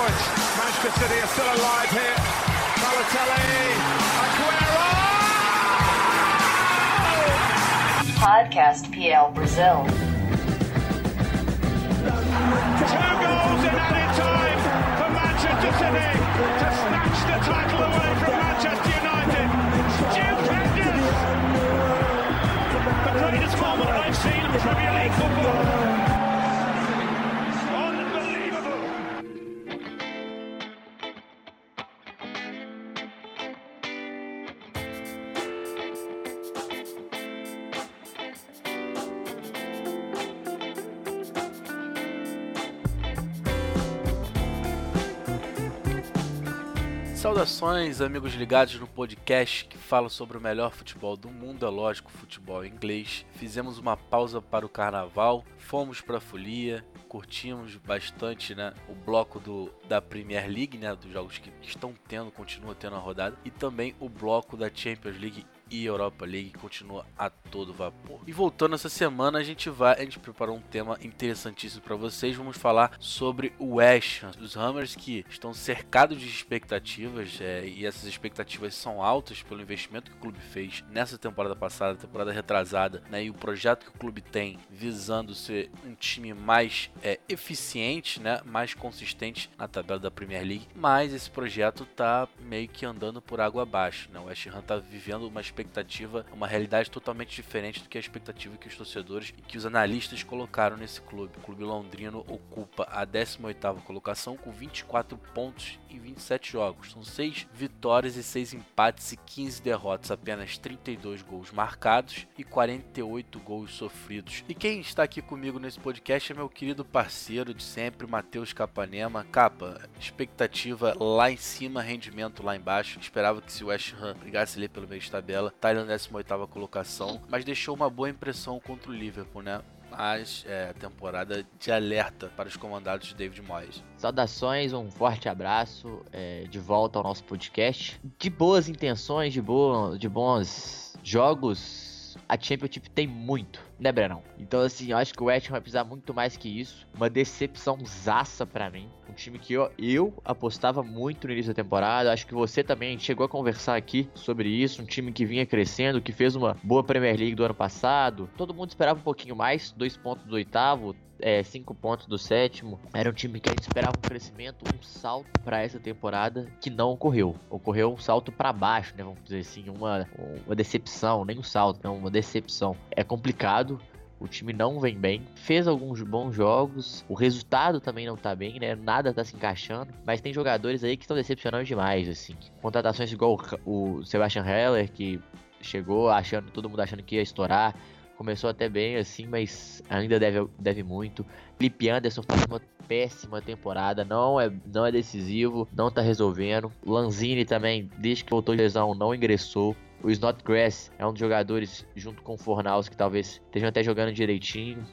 Manchester City are still alive here. Balotelli, Aguero! Podcast PL Brazil. Two goals in added time for Manchester City to snatch the title away from Manchester Saudações, amigos ligados no podcast que fala sobre o melhor futebol do mundo, é lógico, futebol inglês. Fizemos uma pausa para o carnaval, fomos para a folia, curtimos bastante né, o bloco do, da Premier League, né, dos jogos que estão tendo, continua tendo a rodada, e também o bloco da Champions League e Europa League continua a todo vapor. E voltando essa semana, a gente vai, a gente preparou um tema interessantíssimo para vocês. Vamos falar sobre o West Ham, os Hammers que estão cercados de expectativas é, e essas expectativas são altas pelo investimento que o clube fez nessa temporada passada, temporada retrasada, né, e o projeto que o clube tem visando ser um time mais é, eficiente, né, mais consistente na tabela da Premier League. Mas esse projeto tá meio que andando por água abaixo. Né? O West Ham tá vivendo uma expectativa, uma realidade totalmente diferente do que a expectativa que os torcedores e que os analistas colocaram nesse clube. O clube londrino ocupa a 18ª colocação com 24 pontos em 27 jogos. São 6 vitórias e 6 empates e 15 derrotas, apenas 32 gols marcados e 48 gols sofridos. E quem está aqui comigo nesse podcast é meu querido parceiro de sempre, Matheus Capanema. Capa, expectativa lá em cima, rendimento lá embaixo. Esperava que se o West Ham brigasse ali pelo meio de tabela, tá na 18ª colocação, mas deixou uma boa impressão contra o Liverpool, né? Mas é temporada de alerta para os comandados de David Moyes. Saudações, um forte abraço é, de volta ao nosso podcast. De boas intenções, de, boa, de bons jogos, a Championship tem muito, né, Brenão? Então, assim, eu acho que o West vai precisar muito mais que isso. Uma decepção zaça pra mim. Um time que eu, eu apostava muito no início da temporada. Acho que você também chegou a conversar aqui sobre isso. Um time que vinha crescendo, que fez uma boa Premier League do ano passado. Todo mundo esperava um pouquinho mais, dois pontos do oitavo, é, cinco pontos do sétimo. Era um time que a gente esperava um crescimento, um salto para essa temporada que não ocorreu. Ocorreu um salto para baixo, né? Vamos dizer assim, uma, uma decepção, nem um salto, não, uma decepção. É complicado. O time não vem bem, fez alguns bons jogos, o resultado também não tá bem, né? Nada tá se encaixando, mas tem jogadores aí que estão decepcionando demais, assim. Contratações igual o Sebastian Heller, que chegou achando, todo mundo achando que ia estourar, começou até bem assim, mas ainda deve, deve muito. Felipe Anderson faz uma péssima temporada, não é, não é decisivo, não tá resolvendo. Lanzini também, desde que voltou de lesão, não ingressou. O Snodgrass é um dos jogadores, junto com o Fornaus, que talvez estejam até jogando direitinho.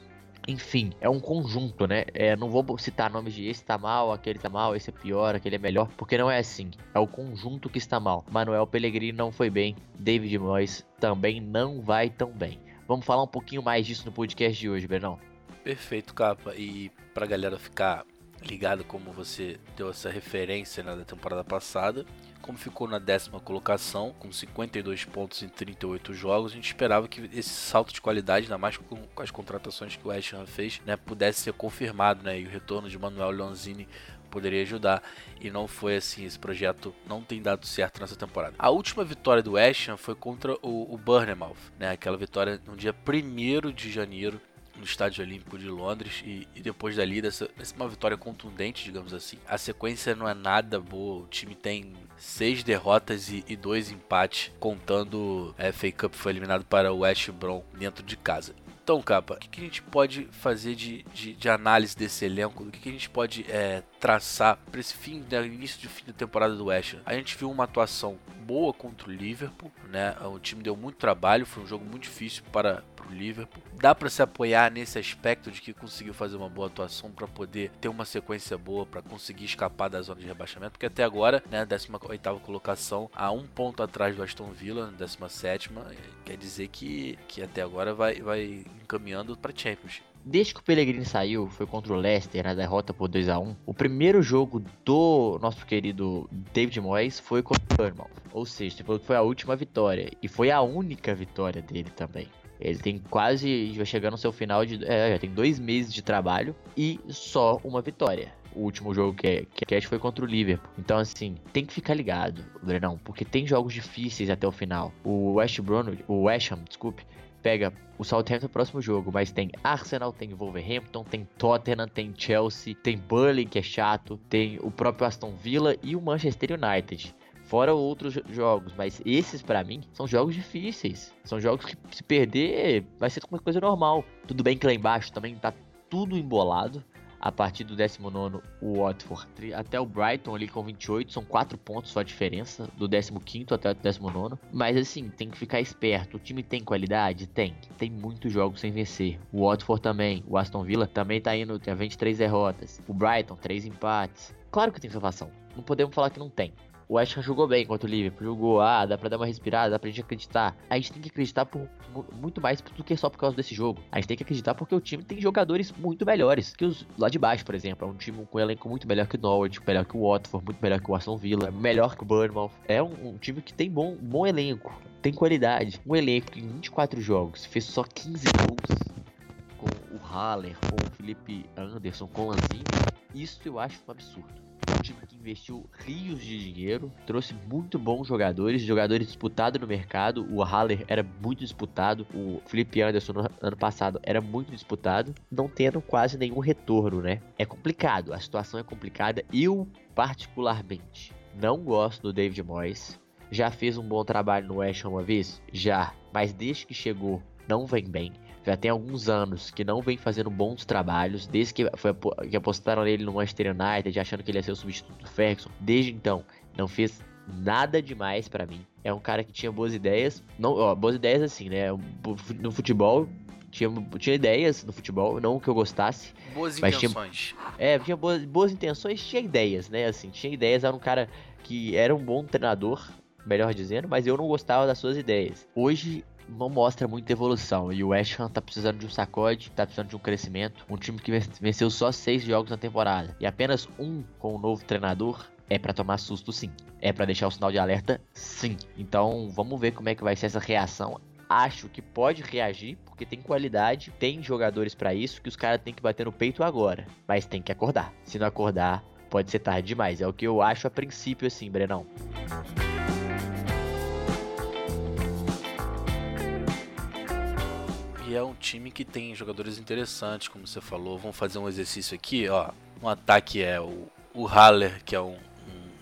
Enfim, é um conjunto, né? É, não vou citar nomes de esse tá mal, aquele tá mal, esse é pior, aquele é melhor, porque não é assim. É o conjunto que está mal. Manuel Pellegrini não foi bem, David Moyes também não vai tão bem. Vamos falar um pouquinho mais disso no podcast de hoje, Bernão. Perfeito, capa. E pra galera ficar ligado como você deu essa referência né, da temporada passada, como ficou na décima colocação, com 52 pontos em 38 jogos, a gente esperava que esse salto de qualidade, ainda mais com, as contratações que o West Ham fez, né, pudesse ser confirmado, né, e o retorno de Manuel Lanzini poderia ajudar. E não foi assim, esse projeto não tem dado certo nessa temporada. A última vitória do West Ham foi contra o, o Bournemouth, né, aquela vitória no dia 1 de janeiro no Estádio Olímpico de Londres e, e, depois dali dessa, dessa uma vitória contundente, digamos assim. A sequência não é nada boa. O time tem seis derrotas e, e dois empates, contando a FA Cup foi eliminado para o West Brom dentro de casa. Então, Capa, o que, que a gente pode fazer de, de, de, análise desse elenco? O que, que a gente pode é, traçar para esse fim, né, início de fim da temporada do West? A gente viu uma atuação boa contra o Liverpool, né? O time deu muito trabalho, foi um jogo muito difícil para, para o Liverpool. Dá para se apoiar nesse aspecto de que conseguiu fazer uma boa atuação para poder ter uma sequência boa, para conseguir escapar da zona de rebaixamento, porque até agora, né, 18 colocação, a um ponto atrás do Aston Villa, 17, quer dizer que, que até agora vai, vai encaminhando para Champions. desde que o Pellegrini saiu, foi contra o Leicester na derrota por 2 a 1 O primeiro jogo do nosso querido David Moyes foi contra o Bournemouth. Ou seja, foi a última vitória. E foi a única vitória dele também. Ele tem quase. vai chegar no seu final de. É, já tem dois meses de trabalho e só uma vitória. O último jogo que é que é, foi contra o Liverpool. Então, assim, tem que ficar ligado, Brenão, porque tem jogos difíceis até o final. O West Brom, o West Ham, desculpe, pega o Southampton no próximo jogo, mas tem Arsenal, tem Wolverhampton, tem Tottenham, tem Chelsea, tem Burnley, que é chato, tem o próprio Aston Villa e o Manchester United. Fora outros jogos, mas esses para mim são jogos difíceis. São jogos que se perder vai ser uma coisa normal. Tudo bem que lá embaixo também tá tudo embolado. A partir do 19, o Watford até o Brighton ali com 28, são 4 pontos só a diferença, do 15 até o 19. Mas assim, tem que ficar esperto. O time tem qualidade? Tem. Tem muitos jogos sem vencer. O Watford também, o Aston Villa também tá indo, tem 23 derrotas. O Brighton, 3 empates. Claro que tem salvação. Não podemos falar que não tem o West Ham jogou bem contra o Liverpool, jogou, ah, dá pra dar uma respirada, dá pra gente acreditar. A gente tem que acreditar por muito mais do que só por causa desse jogo. A gente tem que acreditar porque o time tem jogadores muito melhores que os lá de baixo, por exemplo. É um time com um elenco muito melhor que o Norwich, melhor que o Watford, muito melhor que o Aston Villa, melhor que o Bournemouth. É um, um time que tem bom, bom elenco, tem qualidade. Um elenco que em 24 jogos fez só 15 gols com o Haller, com o Felipe Anderson, com o Lanzinho. Isso eu acho um absurdo investiu rios de dinheiro, trouxe muito bons jogadores, jogadores disputados no mercado. O Haller era muito disputado, o Felipe Anderson no ano passado era muito disputado, não tendo quase nenhum retorno, né? É complicado, a situação é complicada. Eu, particularmente, não gosto do David Moyes. Já fez um bom trabalho no West Ham uma vez? Já, mas desde que chegou não vem bem já tem alguns anos que não vem fazendo bons trabalhos, desde que, foi, que apostaram nele no Manchester United, achando que ele ia ser o substituto do Ferguson. Desde então, não fez nada demais para mim. É um cara que tinha boas ideias, não, ó, boas ideias assim, né? No futebol tinha, tinha ideias no futebol, não que eu gostasse. Boas intenções. Tinha, é, tinha boas, boas intenções, tinha ideias, né? Assim, tinha ideias, era um cara que era um bom treinador, melhor dizendo, mas eu não gostava das suas ideias. Hoje não mostra muita evolução. E o West Ham tá precisando de um sacode, tá precisando de um crescimento. Um time que venceu só seis jogos na temporada e apenas um com o um novo treinador é para tomar susto sim. É para deixar o sinal de alerta sim. Então vamos ver como é que vai ser essa reação. Acho que pode reagir, porque tem qualidade, tem jogadores para isso, que os caras têm que bater no peito agora. Mas tem que acordar. Se não acordar, pode ser tarde demais. É o que eu acho a princípio assim, Brenão. E é um time que tem jogadores interessantes, como você falou. Vamos fazer um exercício aqui, ó. Um ataque é o, o Haller, que é um,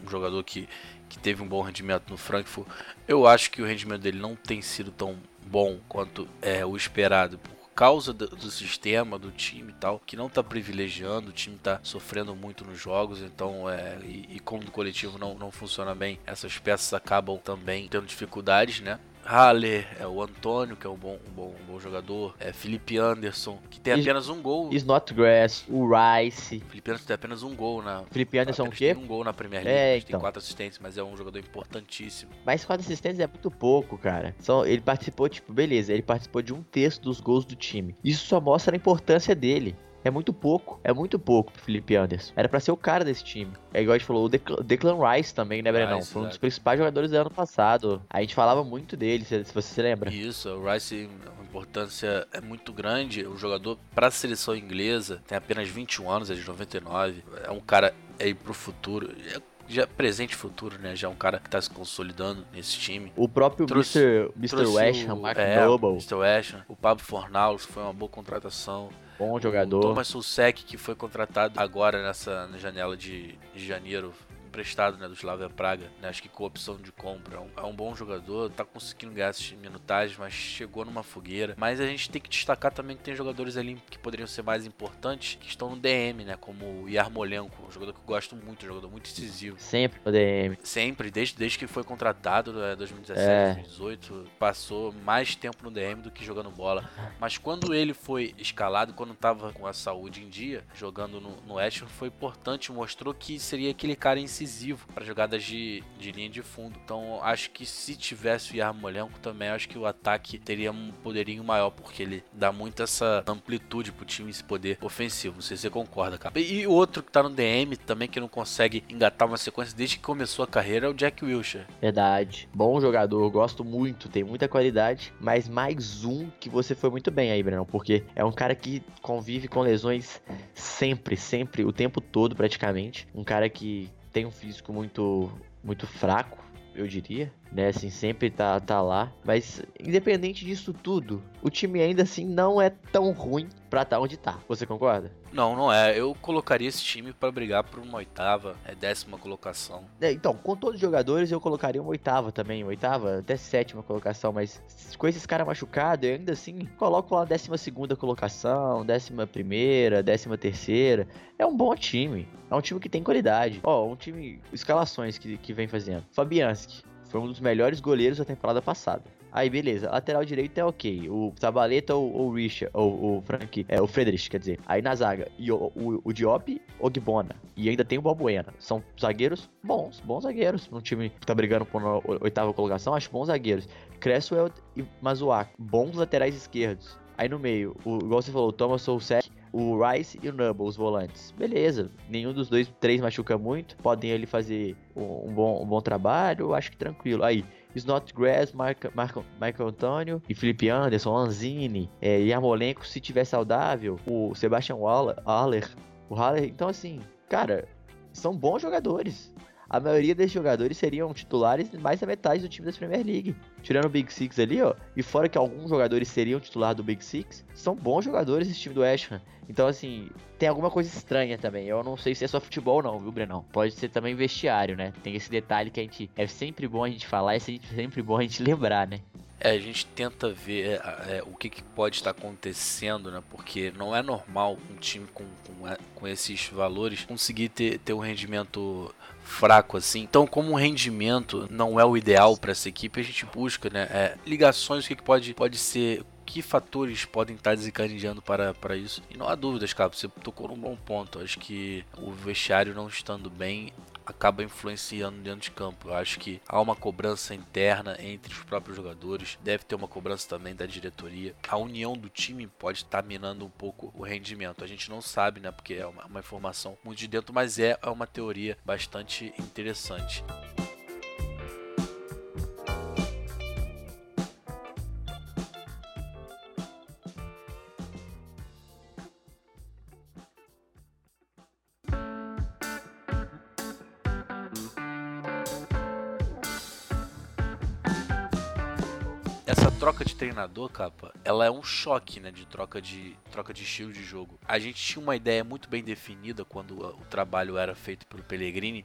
um, jogador que, que teve um bom rendimento no Frankfurt. Eu acho que o rendimento dele não tem sido tão bom quanto é o esperado por causa do, do, sistema, do time e tal, que não tá privilegiando, o time tá sofrendo muito nos jogos, então é, e, e como o coletivo não, não funciona bem, essas peças acabam também tendo dificuldades, né? Haller, é o Antônio, que é um bom, um bom, um bom jogador, é Felipe Anderson, que tem apenas um gol. Snodgrass, o Rice. Felipe Anderson tem apenas um gol na. Felipe Anderson o quê? Tem um gol na Premier League, é, então. tem quatro assistências, mas é um jogador importantíssimo. Mas quatro assistências é muito pouco, cara. Só ele participou, tipo, beleza, ele participou de um terço dos gols do time. Isso só mostra a importância dele. É muito pouco. É muito pouco pro Felipe Anderson. Era para ser o cara desse time. É igual a gente falou, o Declan Rice também, né, Brenão? Foi um dos principais jogadores do ano passado. A gente falava muito dele, se, você se lembra. Isso, o Rice, a importância é muito grande. O jogador, para a seleção inglesa, tem apenas 21 anos, é de 99. É um cara aí pro futuro. É já presente e futuro, né? Já é um cara que tá se consolidando nesse time. O próprio trouxe, Mr. Mr. West Ham, Mark é, Noble. Mr. West o Pablo Fornals foi uma boa contratação. Bom jogador. O Thomas Susek, que foi contratado agora nessa janela de, de janeiro, emprestado né, do Slavia Praga, né, acho que com opção de compra. É um, é um, bom jogador, tá conseguindo ganhar essas minutagens, mas chegou numa fogueira. Mas a gente tem que destacar também que tem jogadores ali que poderiam ser mais importantes, que estão no DM, né? Como o Yarmolenko, um jogador que eu gosto muito, um jogador muito decisivo. Sempre no DM. Sempre, desde, desde que foi contratado, né, 2017, é. 2018, passou mais tempo no DM do que jogando bola. Mas quando ele foi escalado, quando tava com a saúde em dia, jogando no, no West, foi importante, mostrou que seria aquele cara incisivo decisivo para jogadas de, de linha de fundo. Então acho que se tivesse o Yarmolenko também, acho que o ataque teria um poderinho maior, porque ele dá muito essa amplitude pro time esse poder ofensivo. Não sei se você concorda, cara. E o outro que tá no DM também, que não consegue engatar uma sequência desde que começou a carreira, é o Jack Wilshere. Verdade. Bom jogador, gosto muito, tem muita qualidade, mas mais um que você foi muito bem aí, Breno, porque é um cara que convive com lesões sempre, sempre, o tempo todo praticamente. Um cara que tem um físico muito muito fraco, eu diria, né? Assim, sempre tá, tá lá. Mas, independente disso tudo, o time ainda assim não é tão ruim pra estar tá onde tá. Você concorda? Não, não é. Eu colocaria esse time para brigar por uma oitava, é décima colocação. É, então, com todos os jogadores, eu colocaria uma oitava também. Oitava, até sétima colocação. Mas com esses caras machucados, eu ainda assim coloco lá décima segunda colocação, décima primeira, décima terceira. É um bom time. É um time que tem qualidade. Ó, um time. Escalações que, que vem fazendo. Fabianski. Foi um dos melhores goleiros da temporada passada. Aí, beleza. Lateral direito é ok. O Zabaleta ou o Richard, ou o Frank, é, o Friedrich, quer dizer. Aí na zaga, e o, o, o Diop, o Gbona. E ainda tem o Balbuena. São zagueiros bons, bons zagueiros. Um time que tá brigando por uma oitava colocação, acho bons zagueiros. Cresswell e Mazuak, bons laterais esquerdos. Aí no meio, o, igual você falou, o Thomas Sousek, o Rice e o Nubble, os volantes. Beleza, nenhum dos dois, três machuca muito. Podem ele fazer um, bom, um bom trabalho, acho que tranquilo. Aí, Marco, Michael Antônio e Felipe Anderson, Lanzini, é, Yarmolenko, se tiver saudável, o Sebastian Waller, o Haller. Então, assim, cara, são bons jogadores a maioria desses jogadores seriam titulares mais da metade do time da Premier League. Tirando o Big Six ali, ó, e fora que alguns jogadores seriam titular do Big Six, são bons jogadores esse time do West Ham. Então, assim, tem alguma coisa estranha também. Eu não sei se é só futebol, não, viu, Brenão? Pode ser também vestiário, né? Tem esse detalhe que a gente. É sempre bom a gente falar, é sempre bom a gente lembrar, né? É, a gente tenta ver é, é, o que, que, pode estar acontecendo, né? Porque não é normal um time com, com, é, com esses valores conseguir ter, ter um rendimento fraco assim. Então, como o rendimento não é o ideal para essa equipe, a gente busca, né, é, ligações, o que, pode, pode ser que fatores podem estar desencadeando para, para isso? E não há dúvidas, cara, você tocou num bom ponto. Acho que o vestiário não estando bem acaba influenciando dentro de campo. Eu acho que há uma cobrança interna entre os próprios jogadores, deve ter uma cobrança também da diretoria. A união do time pode estar minando um pouco o rendimento. A gente não sabe, né? Porque é uma, uma informação muito de dentro, mas é, é uma teoria bastante interessante. Troca de treinador, capa, ela é um choque, né, de troca de troca de estilo de jogo. A gente tinha uma ideia muito bem definida quando o trabalho era feito pelo Pellegrini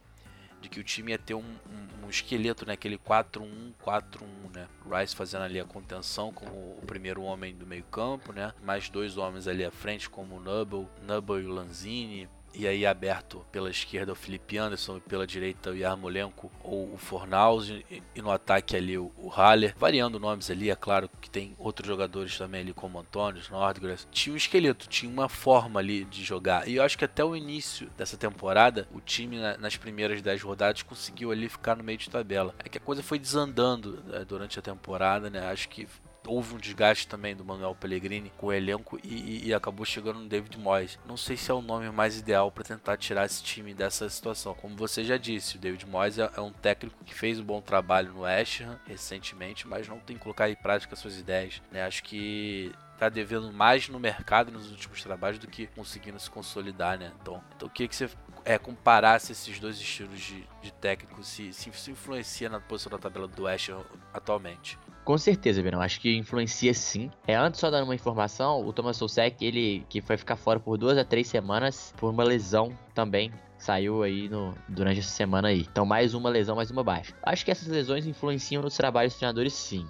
de que o time ia ter um, um, um esqueleto, né, aquele 4-1-4-1, né? Rice fazendo ali a contenção como o primeiro homem do meio-campo, né? Mais dois homens ali à frente como o Nubble, Nubble e o Lanzini, e aí aberto pela esquerda o Felipe Anderson e pela direita o Yarmolenko ou o Fornaus e, no ataque ali o, o Haller, variando nomes ali, é claro que tem outros jogadores também ali como Antônio, Nordgrass, tinha um esqueleto, tinha uma forma ali de jogar. E eu acho que até o início dessa temporada o time na, nas primeiras 10 rodadas conseguiu ali ficar no meio de tabela, é que a coisa foi desandando né, durante a temporada, né, acho que houve um desgaste também do Manuel Pellegrini com o elenco e, e acabou chegando no David Moyes. Não sei se é o nome mais ideal para tentar tirar esse time dessa situação. Como você já disse, o David Moyes é, é um técnico que fez um bom trabalho no West Ham recentemente, mas não tem que colocar em prática suas ideias. Né? Acho que tá devendo mais no mercado nos últimos trabalhos do que conseguindo se consolidar, né? Então, então eu queria que você é, comparasse esses dois estilos de, de técnico, se, se, se influencia na posição da tabela do West atualmente. Com certeza, Verão. Acho que influencia sim. É, antes só dando uma informação, o Thomas Soucek, ele que foi ficar fora por duas a três semanas por uma lesão também. Saiu aí no, durante essa semana aí. Então, mais uma lesão, mais uma baixa. Acho que essas lesões influenciam nos trabalhos dos treinadores, sim.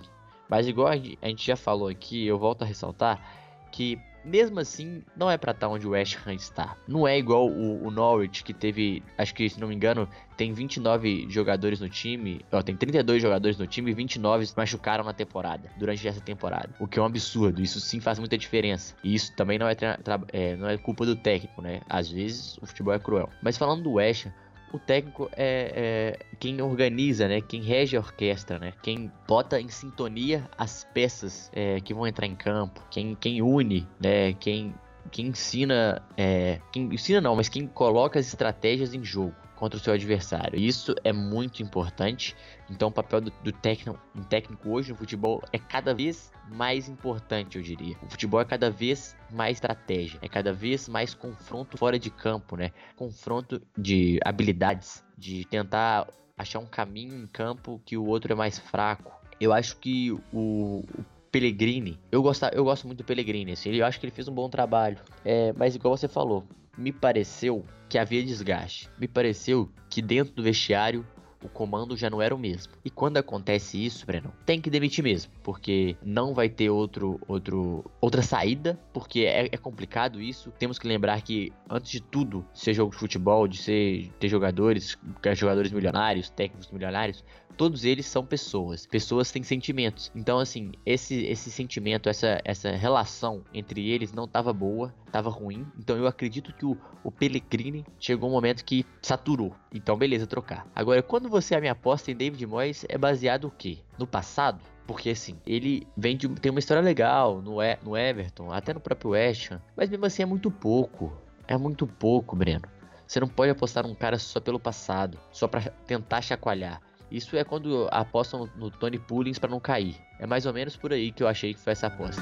Mas, igual a gente já falou aqui, eu volto a ressaltar que mesmo assim, não é para estar tá onde o West Ham está. Não é igual o, o, Norwich, que teve, acho que se não me engano, tem 29 jogadores no time, ó, tem 32 jogadores no time e 29 machucaram na temporada, durante essa temporada. O que é um absurdo, isso sim faz muita diferença. E isso também não é, é não é culpa do técnico, né? Às vezes o futebol é cruel. Mas falando do West Ham, o técnico é, é, quem organiza, né? Quem rege a orquestra, né? Quem bota em sintonia as peças é, que vão entrar em campo, quem, quem une, né? Quem, quem ensina, é, quem ensina não, mas quem coloca as estratégias em jogo contra o seu adversário. Isso é muito importante. Então, o papel do, do técnico, um técnico hoje no futebol é cada vez mais importante, eu diria. O futebol é cada vez mais estratégia, é cada vez mais confronto fora de campo, né? Confronto de habilidades, de tentar achar um caminho em campo que o outro é mais fraco. Eu acho que o, o Pellegrini, eu gosto, eu gosto muito do Pellegrini, assim, eu acho que ele fez um bom trabalho. É, mas igual você falou, me pareceu que havia desgaste. Me pareceu que dentro do vestiário o comando já não era o mesmo. E quando acontece isso, Breno, tem que demitir mesmo, porque não vai ter outro, outro, outra saída, porque é, é, complicado isso. Temos que lembrar que antes de tudo, ser jogo de futebol, de ser ter jogadores, jogadores milionários, técnicos milionários, todos eles são pessoas. Pessoas têm sentimentos. Então, assim, esse, esse sentimento, essa, essa relação entre eles não estava boa, estava ruim. Então, eu acredito que o, o Pellegrini chegou um momento que saturou. Então, beleza, trocar. Agora, quando você a minha aposta em David Moyes, é baseado o quê? No passado? Porque assim, ele vem de, tem uma história legal no, e, no Everton, até no próprio West Ham, mas mesmo assim é muito pouco. É muito pouco, Breno. Você não pode apostar num cara só pelo passado, só para tentar chacoalhar. Isso é quando apostam no Tony Pullins para não cair. É mais ou menos por aí que eu achei que foi essa aposta.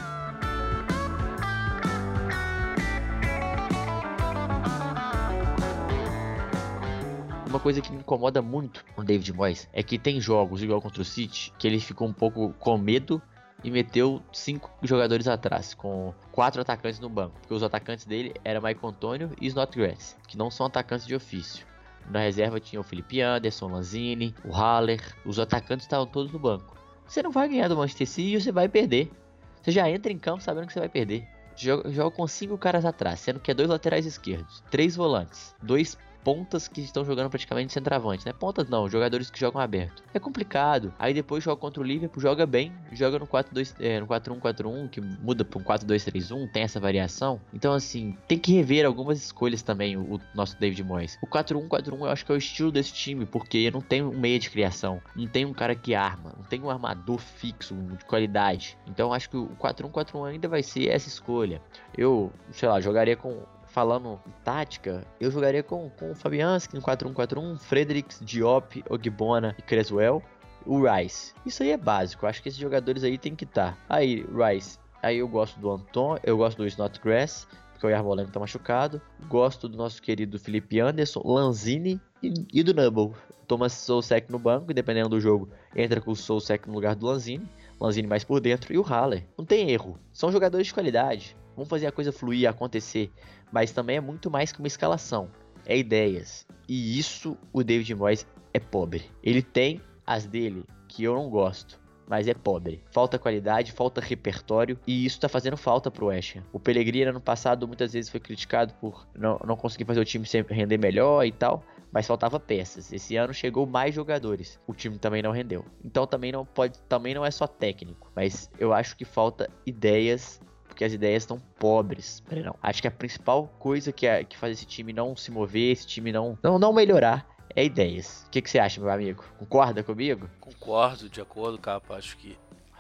Uma coisa que me incomoda muito com o David Moyes é que tem jogos igual contra o City que ele ficou um pouco com medo e meteu cinco jogadores atrás, com quatro atacantes no banco. Porque os atacantes dele eram Mike Antônio e Snodgrass, que não são atacantes de ofício. Na reserva tinha o Felipe Anderson, Lanzini, o Haller. Os atacantes estavam todos no banco. Você não vai ganhar do Manchester City e você vai perder. Você já entra em campo sabendo que você vai perder. Joga, joga com cinco caras atrás, sendo que é dois laterais esquerdos, três volantes, dois pontas que estão jogando praticamente centroavante, né? Pontas não, jogadores que jogam aberto. É complicado. Aí depois joga contra o Liverpool, joga bem, joga no 4-2, é, no 4-1-4-1, que muda para um 4-2-3-1, tem essa variação. Então assim, tem que rever algumas escolhas também o, o nosso David Moyes. O 4-1-4-1 eu acho que é o estilo desse time, porque não tem um meia de criação, não tem um cara que arma, não tem um armador fixo de qualidade. Então acho que o 4-1-4-1 ainda vai ser essa escolha. Eu, sei lá, jogaria com falando tática, eu jogaria com, com o Fabianski no 4-1-4-1, Fredericks, Diop, Ogbona e Creswell, o Rice. Isso aí é básico, acho que esses jogadores aí tem que estar. Tá. Aí, Rice, aí eu gosto do Anton, eu gosto do Snodgrass, porque o Yarmolenko tá machucado. Gosto do nosso querido Felipe Anderson, Lanzini e, e do Nubble. Thomas Sousek no banco, e dependendo do jogo, entra com o Sousek no lugar do Lanzini. Lanzini mais por dentro e o Haller. Não tem erro. São jogadores de qualidade. Vamos fazer a coisa fluir, acontecer mas também é muito mais que uma escalação, é ideias. E isso o David Moyes é pobre. Ele tem as dele que eu não gosto, mas é pobre. Falta qualidade, falta repertório e isso tá fazendo falta pro West Ham. O Pellegrini ano passado muitas vezes foi criticado por não, não conseguir fazer o time sempre render melhor e tal, mas faltava peças. Esse ano chegou mais jogadores. O time também não rendeu. Então também não pode, também não é só técnico, mas eu acho que falta ideias porque as ideias estão pobres. Não. Acho que a principal coisa que, é, que faz esse time não se mover, esse time não, não, não melhorar, é ideias. O que, que você acha, meu amigo? Concorda comigo? Concordo, de acordo, capa. Acho que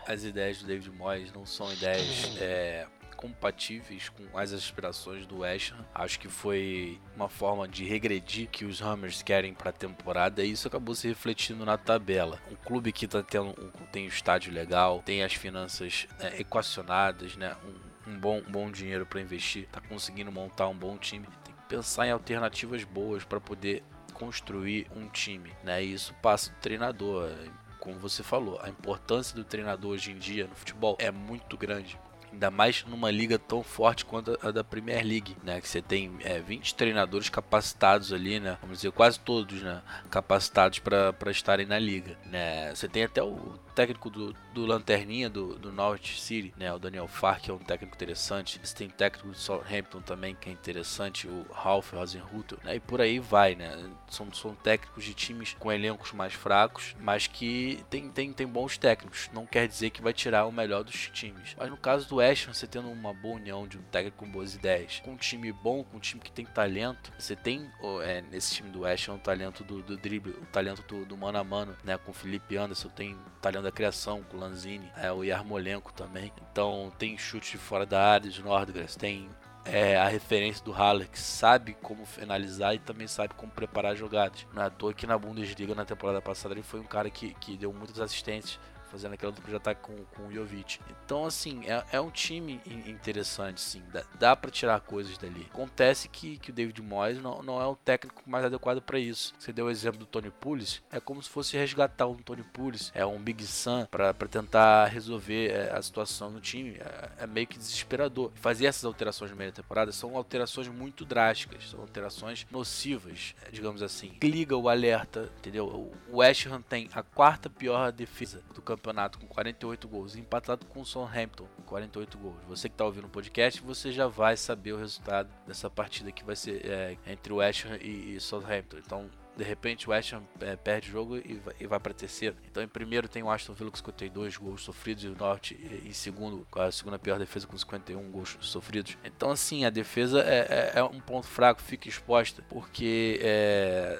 as ideias do David Moyes não são ideias é, compatíveis com as aspirações do West Ham. Acho que foi uma forma de regredir que os Hammers querem para a temporada e isso acabou se refletindo na tabela. Um clube que tá tendo um, tem o um estádio legal, tem as finanças é, equacionadas, né? Um, um bom, um bom dinheiro para investir, está conseguindo montar um bom time, tem que pensar em alternativas boas para poder construir um time, né? E isso passa do treinador, como você falou, a importância do treinador hoje em dia no futebol é muito grande. Ainda mais numa liga tão forte quanto a da Premier League, né? Que você tem é, 20 treinadores capacitados ali, né? Vamos dizer, quase todos, né? Capacitados para estarem na liga, né? Você tem até o técnico do, do Lanterninha, do, do Norwich City, né? O Daniel Farr, que é um técnico interessante. Você tem técnico do Southampton também, que é interessante, o Ralph Rosenhutel, né? E por aí vai, né? São, são técnicos de times com elencos mais fracos, mas que tem, tem, tem bons técnicos. Não quer dizer que vai tirar o melhor dos times. Mas no caso do West Ham, você tendo uma boa união de um técnico com boas ideias, com um time bom, com um time que tem talento, você tem é, nesse time do West Ham o talento do, do drible, o talento do, do mano a mano, né? Com o Felipe Anderson, tem talento da criação com o Lanzini, é, o Yarmolenko também. Então tem chute fora da área de Nordgras, tem é, a referência do Haller, que sabe como finalizar e também sabe como preparar jogadas. Não é à toa que na Bundesliga, na temporada passada, ele foi um cara que, que deu muitas assistências fazendo aquela dupla de ataque com, com o Jovic. Então, assim, é, é um time interessante, sim. Dá, dá para tirar coisas dali. Acontece que, que o David Moyes não, não é o técnico mais adequado para isso. Você deu o exemplo do Tony Pulis, é como se fosse resgatar um Tony Pulis, é um Big Sam para tentar resolver é, a situação no time. É, é, meio que desesperador. Fazer essas alterações no meio da temporada são alterações muito drásticas, são alterações nocivas, é, digamos assim. Liga o alerta, entendeu? O West Ham tem a quarta pior defesa do campeonato campeonato com 48 gols, empatado com o Southampton com 48 gols. Você que está ouvindo o podcast, você já vai saber o resultado dessa partida que vai ser é, entre o West Ham e, e Southampton. Então, de repente o West Ham é, perde o jogo e vai, vai para terceiro. Então em primeiro tem o Aston Villa com 52 gols sofridos e o Norte em segundo com a segunda pior defesa com 51 gols sofridos. Então assim a defesa é, é, é um ponto fraco, fica exposta porque é,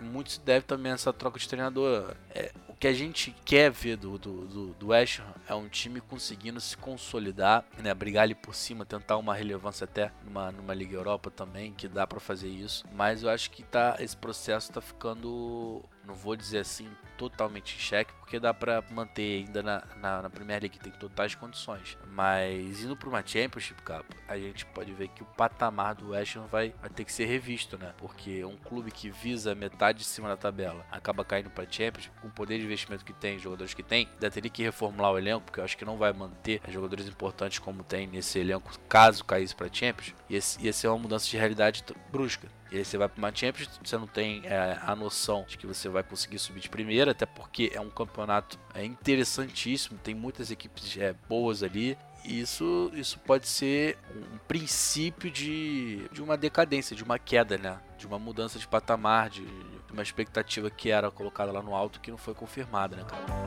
muito se deve também a essa troca de treinador. É, que a gente quer ver do, do, do, do West Ham é um time conseguindo se consolidar, né, brigar ali por cima, tentar uma relevância até numa, numa Liga Europa também, que dá para fazer isso. Mas eu acho que tá, esse processo tá ficando não vou dizer assim totalmente em xeque, porque dá para manter ainda na, na, na Premier League, tem totais condições. Mas indo para uma Championship Cup, a gente pode ver que o patamar do West Ham vai, vai ter que ser revisto, né? Porque um clube que visa metade de cima da tabela acaba caindo para Championship, com o poder de investimento que tem, jogadores que tem, ainda teria que reformular o elenco, porque eu acho que não vai manter jogadores importantes como tem nesse elenco, caso caísse para Champions. E ia ser uma mudança de realidade brusca. E aí você vai para uma Champions, você não tem é, a noção de que você vai conseguir subir de primeira, até porque é um campeonato é, interessantíssimo, tem muitas equipes é, boas ali. E isso, isso pode ser um princípio de, de uma decadência, de uma queda, né? De uma mudança de patamar, de, de uma expectativa que era colocada lá no alto que não foi confirmada, né, cara?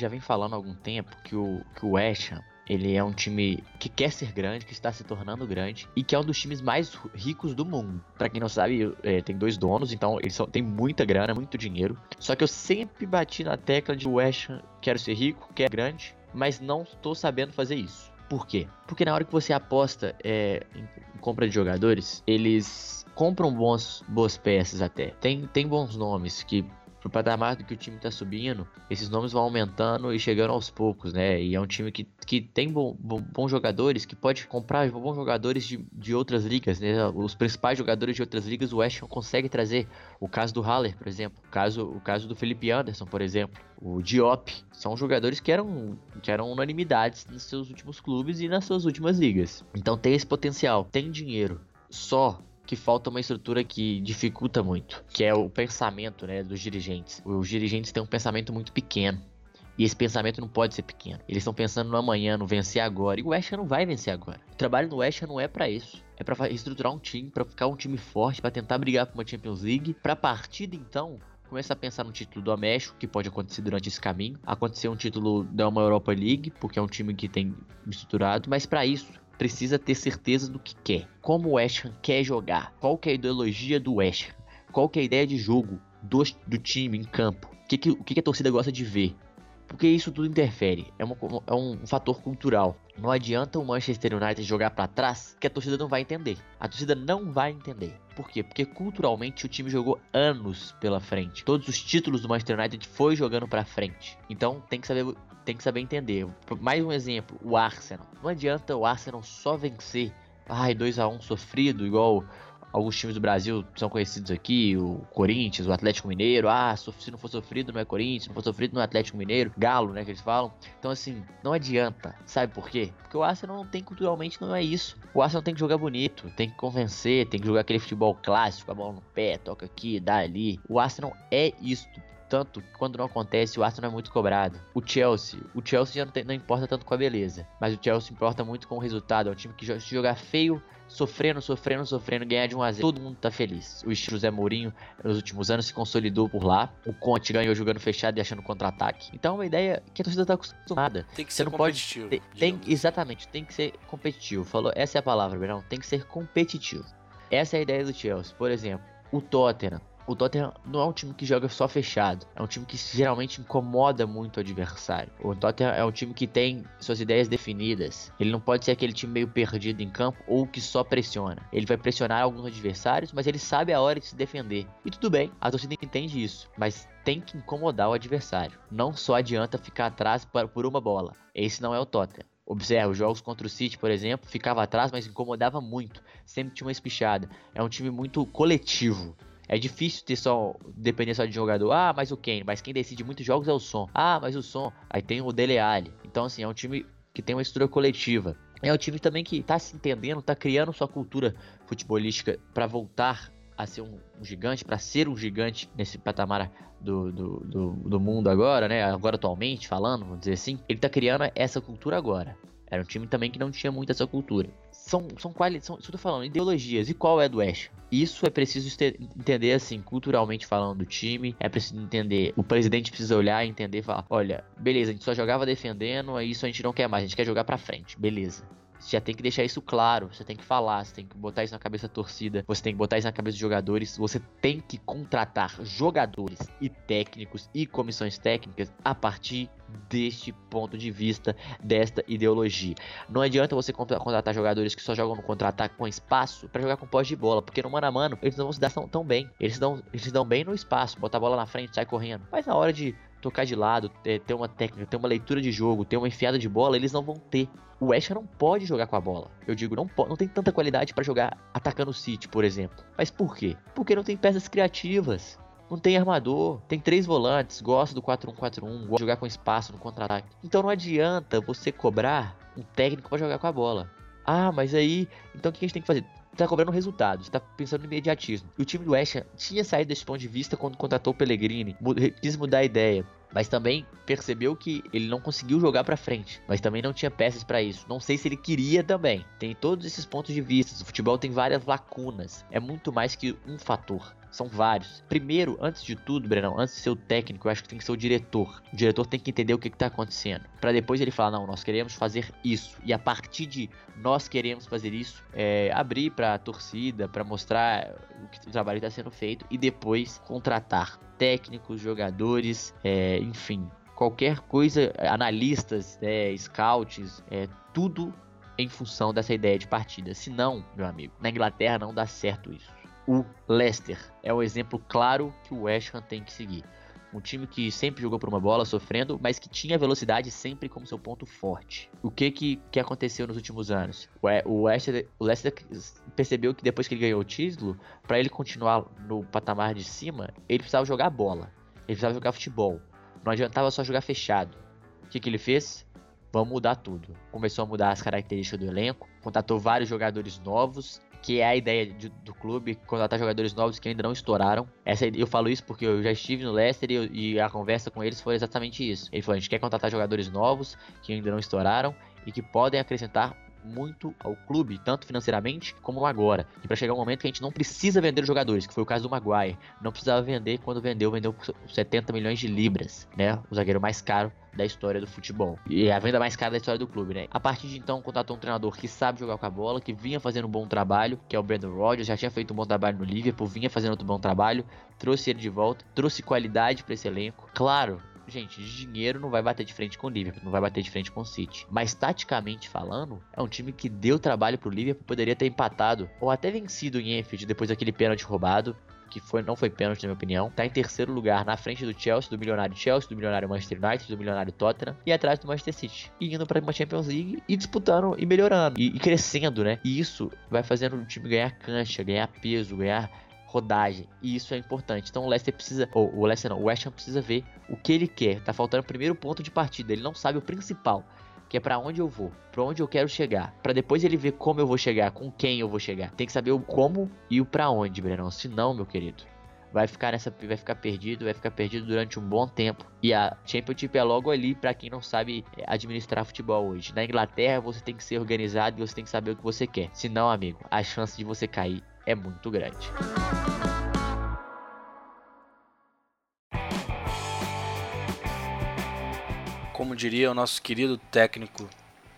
Já vem falando há algum tempo que o, que o West Ham ele é um time que quer ser grande, que está se tornando grande e que é um dos times mais ricos do mundo. Para quem não sabe, é, tem dois donos, então eles são, têm muita grana, muito dinheiro. Só que eu sempre bati na tecla de West Ham, quero ser rico, quero grande, mas não estou sabendo fazer isso. Por quê? Porque na hora que você aposta é, em, compra de jogadores, eles compram bons, boas peças até. Tem, tem bons nomes que pro patamar do que o time tá subindo, esses nomes vão aumentando e chegando aos poucos, né? E é um time que, que tem bom, bom, bons jogadores, que pode comprar bons jogadores de, de outras ligas, né? Os principais jogadores de outras ligas, o West Ham consegue trazer. O caso do Haller, por exemplo. O caso, o caso do Felipe Anderson, por exemplo. O Diop. São jogadores que eram, que eram unanimidades nos seus últimos clubes e nas suas últimas ligas. Então tem esse potencial, tem dinheiro. Só que falta uma estrutura que dificulta muito, que é o pensamento né, dos dirigentes. Os dirigentes têm um pensamento muito pequeno. E esse pensamento não pode ser pequeno. Eles estão pensando no amanhã, no vencer agora. E o West Ham não vai vencer agora. O trabalho do West Ham não é para isso. É para estruturar um time, para ficar um time forte, para tentar brigar por uma Champions League. Para partida então começar a pensar no título do México, que pode acontecer durante esse caminho, acontecer um título da uma Europa League, porque é um time que tem estruturado, mas para isso precisa ter certeza do que quer. Como o West Ham quer jogar? Qual que é a ideologia do West Ham? Qual que é a ideia de jogo do, do time em campo? O que, que, que a torcida gosta de ver? Porque isso tudo interfere, é, uma, é um fator cultural. Não adianta o Manchester United jogar para trás que a torcida não vai entender. A torcida não vai entender. Por quê? Porque culturalmente o time jogou anos pela frente. Todos os títulos do Manchester United foi jogando para frente. Então tem que saber tem que saber entender. Mais um exemplo, o Arsenal. Não adianta o Arsenal só vencer, ai, 2 a 1 sofrido, igual alguns times do Brasil são conhecidos aqui, o Corinthians, o Atlético Mineiro. Ah, se não for sofrido não é Corinthians, se não for sofrido não é Atlético Mineiro. Galo, né, que eles falam. Então, assim, não adianta. Sabe por quê? Porque o Arsenal não tem culturalmente, não é isso. O Arsenal tem que jogar bonito, tem que convencer, tem que jogar aquele futebol clássico, a bola no pé, toca aqui, dá ali. O Arsenal é isto tanto que quando não acontece, o Arsenal é muito cobrado. O Chelsea, o Chelsea já não, tem, não, importa tanto com a beleza, mas o Chelsea importa muito com o resultado. É um time que se jogar feio, sofrendo, sofrendo, sofrendo, ganhar de 1 a 0 todo mundo tá feliz. O estilo Zé Mourinho, nos últimos anos, se consolidou por lá. O Conte ganhou jogando fechado e achando contra-ataque. Então é uma ideia que a torcida tá acostumada. Tem que ser Você não competitivo. Pode, tem, tem, exatamente, tem que ser competitivo. Falou, essa é a palavra, Verão. Tem que ser competitivo. Essa é a ideia do Chelsea. Por exemplo, o Tottenham o Tottenham não é um time que joga só fechado, é um time que geralmente incomoda muito o adversário. O Tottenham é um time que tem suas ideias definidas. Ele não pode ser aquele time meio perdido em campo ou que só pressiona. Ele vai pressionar alguns adversários, mas ele sabe a hora de se defender. E tudo bem, a torcida entende isso, mas tem que incomodar o adversário. Não só adianta ficar atrás por uma bola. Esse não é o Tottenham. Observe, os jogos contra o City, por exemplo, ficava atrás, mas incomodava muito. Sempre tinha uma espichada. É um time muito coletivo. É difícil ter só depender só de jogador. Ah, mas o quem? Mas quem decide muitos jogos é o som. Ah, mas o som. Aí tem o Dele Alli. Então assim, é um time que tem uma estrutura coletiva. É um time também que tá se entendendo, tá criando sua cultura futebolística para voltar a ser um, um gigante, para ser um gigante nesse patamar do, do, do, do, mundo agora, né? Agora atualmente falando, vamos dizer assim. Ele tá criando essa cultura agora. Era um time também que não tinha muito essa cultura. São, são qualidades, são, tô falando, ideologias. E qual é do West? Isso é preciso entender assim, culturalmente falando do time. É preciso entender. O presidente precisa olhar e entender e falar: olha, beleza, a gente só jogava defendendo, isso a gente não quer mais, a gente quer jogar pra frente. Beleza. Você já tem que deixar isso claro, você tem que falar, você tem que botar isso na cabeça da torcida, você tem que botar isso na cabeça dos jogadores, você tem que contratar jogadores e técnicos e comissões técnicas a partir deste ponto de vista, desta ideologia. Não adianta você contratar jogadores que só jogam no contra-ataque com espaço para jogar com pós de bola, porque no mano a mano eles não vão se dar tão, bem. Eles se, dão, eles dão bem no espaço, botar a bola na frente, sai correndo. Mas na hora de tocar de lado, ter uma técnica, ter uma leitura de jogo, ter uma enfiada de bola, eles não vão ter. O West não pode jogar com a bola. Eu digo, não, não tem tanta qualidade para jogar atacando o City, por exemplo. Mas por quê? Porque não tem peças criativas. Não tem armador, tem três volantes, gosta do 4-1-4-1, gosta de jogar com espaço no contra-ataque. Então não adianta você cobrar um técnico para jogar com a bola. Ah, mas aí, então o que a gente tem que fazer? Tá cobrando resultados, tá pensando no imediatismo. E o time do West tinha saído desse ponto de vista quando contratou o Pellegrini, quis mudar a ideia mas também percebeu que ele não conseguiu jogar para frente, mas também não tinha peças para isso. Não sei se ele queria também. Tem todos esses pontos de vista. O futebol tem várias lacunas. É muito mais que um fator. São vários. Primeiro, antes de tudo, Brenão, antes de ser o técnico, eu acho que tem que ser o diretor. O diretor tem que entender o que está acontecendo. para depois ele falar, não, nós queremos fazer isso. E a partir de nós queremos fazer isso, é, abrir para a torcida, para mostrar o que o trabalho está sendo feito. E depois contratar técnicos, jogadores, é, enfim, qualquer coisa, analistas, é, scouts, é, tudo em função dessa ideia de partida. Se não, meu amigo, na Inglaterra não dá certo isso o Leicester. É o exemplo claro que o West Ham tem que seguir. Um time que sempre jogou por uma bola, sofrendo, mas que tinha velocidade sempre como seu ponto forte. O que que, que aconteceu nos últimos anos? O, Leicester, o Leicester percebeu que depois que ele ganhou o título, para ele continuar no patamar de cima, ele precisava jogar bola. Ele precisava jogar futebol. Não adiantava só jogar fechado. O que, que ele fez? Vamos mudar tudo. Começou a mudar as características do elenco, contratou vários jogadores novos que é a ideia de, do clube contratar jogadores novos que ainda não estouraram. Essa, eu falo isso porque eu já estive no Leicester e, e a conversa com eles foi exatamente isso. Ele falou: a gente quer contratar jogadores novos que ainda não estouraram e que podem acrescentar muito ao clube, tanto financeiramente como agora. E para chegar um momento que a gente não precisa vender jogadores, que foi o caso do Maguire. Não precisava vender, quando vendeu, vendeu por 70 milhões de libras, né? O zagueiro mais caro da história do futebol. E a venda mais cara da história do clube, né? A partir de então, contratou um treinador que sabe jogar com a bola, que vinha fazendo um bom trabalho, que é o Brandon Rodgers, já tinha feito um bom trabalho no Liverpool, vinha fazendo outro bom trabalho, trouxe ele de volta, trouxe qualidade para esse elenco. Claro, gente, de dinheiro não vai bater de frente com o Liverpool, não vai bater de frente com o City. Mas taticamente falando, é um time que deu trabalho pro Liverpool, poderia ter empatado ou até vencido em Enfield depois daquele pênalti roubado. que foi, não foi pênalti, na minha opinião. Tá em terceiro lugar, na frente do Chelsea, do milionário Chelsea, do milionário Manchester United, do milionário Tottenham e atrás do Manchester City. E indo para uma Champions League e disputando e melhorando e, e crescendo, né? E isso vai fazendo o time ganhar cancha, ganhar peso, ganhar rodagem. E isso é importante. Então o Leicester precisa, ou o Leicester não, o West Ham precisa ver o que ele quer. Tá faltando o primeiro ponto de partida. Ele não sabe o principal, que é para onde eu vou, para onde eu quero chegar, para depois ele ver como eu vou chegar, com quem eu vou chegar. Tem que saber o como e o para onde, Brenão. Se não, meu querido, vai ficar nessa, vai ficar perdido, vai ficar perdido durante um bom tempo. E a Championship é logo ali para quem não sabe é, administrar futebol hoje. Na Inglaterra você tem que ser organizado e você tem que saber o que você quer. Se não, amigo, a chance de você cair é muito grande. Como diria o nosso querido técnico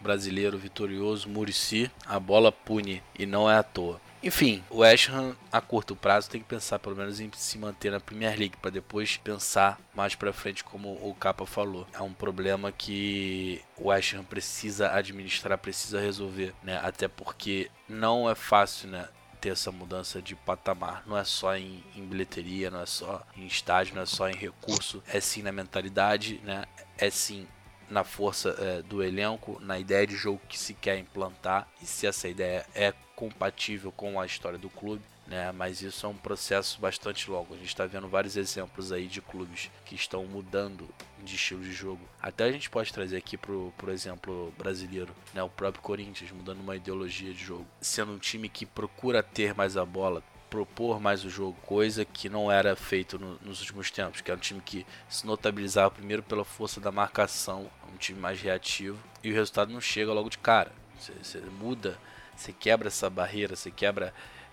brasileiro vitorioso Murici, a bola pune e não é à toa. Enfim, o West Ham a curto prazo tem que pensar pelo menos em se manter na Premier League para depois pensar mais para frente como o Capa falou. É um problema que o West Ham precisa administrar, precisa resolver, né? Até porque não é fácil, né? Ter essa mudança de patamar. Não é só em, em, bilheteria, não é só em estágio, não é só em recurso, é sim na mentalidade, né? É sim na força é, do elenco, na ideia de jogo que se quer implantar e se essa ideia é compatível com a história do clube. Né, mas isso é um processo bastante longo. A gente está vendo vários exemplos aí de clubes que estão mudando de estilo de jogo. Até a gente pode trazer aqui pro, por exemplo brasileiro, né, o próprio Corinthians mudando uma ideologia de jogo, sendo um time que procura ter mais a bola, propor mais o jogo, coisa que não era feito no, nos últimos tempos, que era um time que se notabilizava primeiro pela força da marcação, um time mais reativo, e o resultado não chega logo de cara. Você muda, você quebra essa barreira, você quebra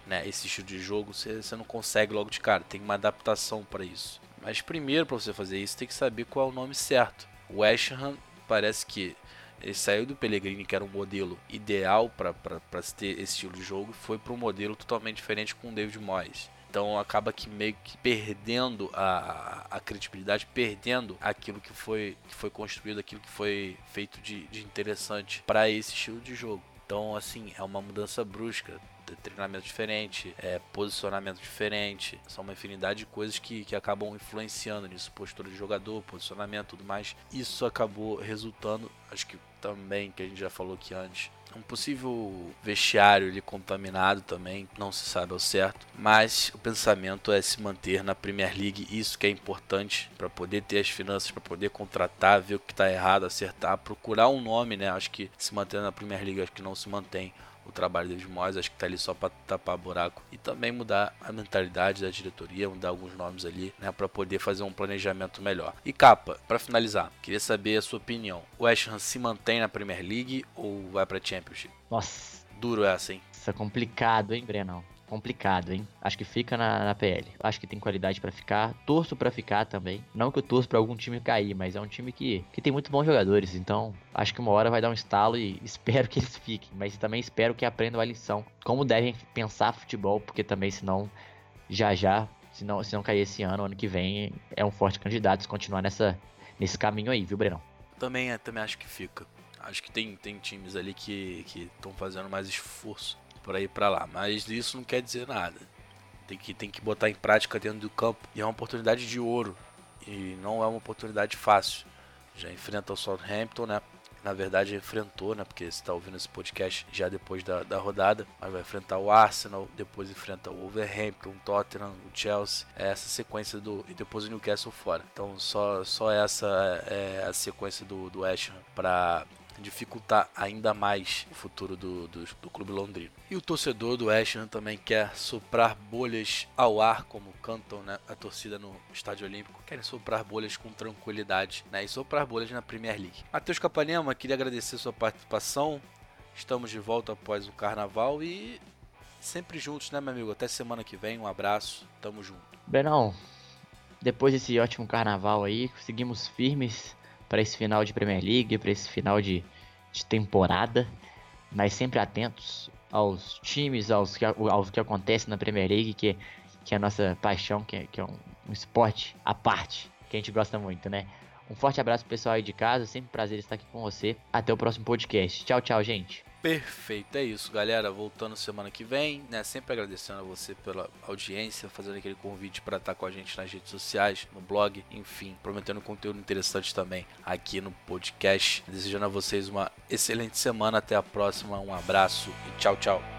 né, esse estilo de jogo, você, você não consegue logo de cara, tem uma adaptação para isso. Mas primeiro para você fazer isso, tem que saber qual é o nome certo. O West Ham parece que ele saiu do Pellegrini, que era um modelo ideal para se ter esse estilo de jogo, e foi para um modelo totalmente diferente com o David Moyes. Então acaba que meio que perdendo a, a credibilidade, perdendo aquilo que foi, que foi construído, aquilo que foi feito de, de interessante para esse estilo de jogo. Então, assim, é uma mudança brusca treinamento diferente, é, posicionamento diferente. São uma infinidade de coisas que, que acabam influenciando nisso. Postura de jogador, posicionamento tudo mais. Isso acabou resultando, acho que também, que a gente já falou aqui antes, um possível vestiário ali contaminado também, não se sabe ao certo, mas o pensamento é se manter na Premier League, isso que é importante para poder ter as finanças, para poder contratar, ver o que está errado, acertar, procurar um nome, né? Acho que se manter na Premier League, acho que não se mantém o trabalho dos Moyes, acho que tá ali só para tapar buraco e também mudar a mentalidade da diretoria, mudar alguns nomes ali, né, para poder fazer um planejamento melhor. E capa, para finalizar, queria saber a sua opinião. O West Ham se mantém na Premier League ou vai para Championship? Nossa, duro essa, hein? Isso é complicado, hein, Brenão? Complicado, hein? Acho que fica na, na PL. Acho que tem qualidade para ficar. Torço para ficar também. Não que eu torço para algum time cair, mas é um time que, que tem muito bons jogadores. Então, acho que uma hora vai dar um estalo e espero que eles fiquem. Mas também espero que aprendam a lição. Como devem pensar futebol, porque também, senão, já já, se não, se não cair esse ano, ano que vem, é um forte candidato se continuar nessa, nesse caminho aí, viu, Brenão? Também, é, também acho que fica. Acho que tem, tem times ali que estão fazendo mais esforço para ir para lá. Mas isso não quer dizer nada. Tem que, tem que botar em prática dentro do campo. E é uma oportunidade de ouro. E não é uma oportunidade fácil. Já enfrenta o Southampton, né? Na verdade, enfrentou, né? Porque você está ouvindo esse podcast já depois da, da rodada. Mas vai enfrentar o Arsenal, depois enfrenta o Wolverhampton, o Tottenham, o Chelsea. É essa sequência do. E depois o Newcastle fora. Então, só, só essa é a sequência do, do West Ham para dificultar ainda mais o futuro do, do, do, clube londrino. E o torcedor do West Ham também quer soprar bolhas ao ar, como cantam né, a torcida no Estádio Olímpico. Querem soprar bolhas com tranquilidade né, e soprar bolhas na Premier League. Matheus Capanema, queria agradecer sua participação. Estamos de volta após o carnaval e sempre juntos, né, meu amigo? Até semana que vem. Um abraço, tamo junto. Benão, depois desse ótimo carnaval aí, seguimos firmes para esse final de Premier League, para esse final de, de, temporada, mas sempre atentos aos times, aos que, aos que acontece na Premier League, que, que é a nossa paixão, que é, que é um, um esporte à parte, que a gente gosta muito, né? Um forte abraço pessoal aí de casa, sempre um prazer estar aqui com você. Até o próximo podcast. Tchau, tchau, gente. Perfeito, é isso, galera. Voltando semana que vem, né? Sempre agradecendo a você pela audiência, fazendo aquele convite para estar com a gente nas redes sociais, no blog, enfim, prometendo conteúdo interessante também aqui no podcast. Desejando a vocês uma excelente semana. Até a próxima. Um abraço e tchau, tchau.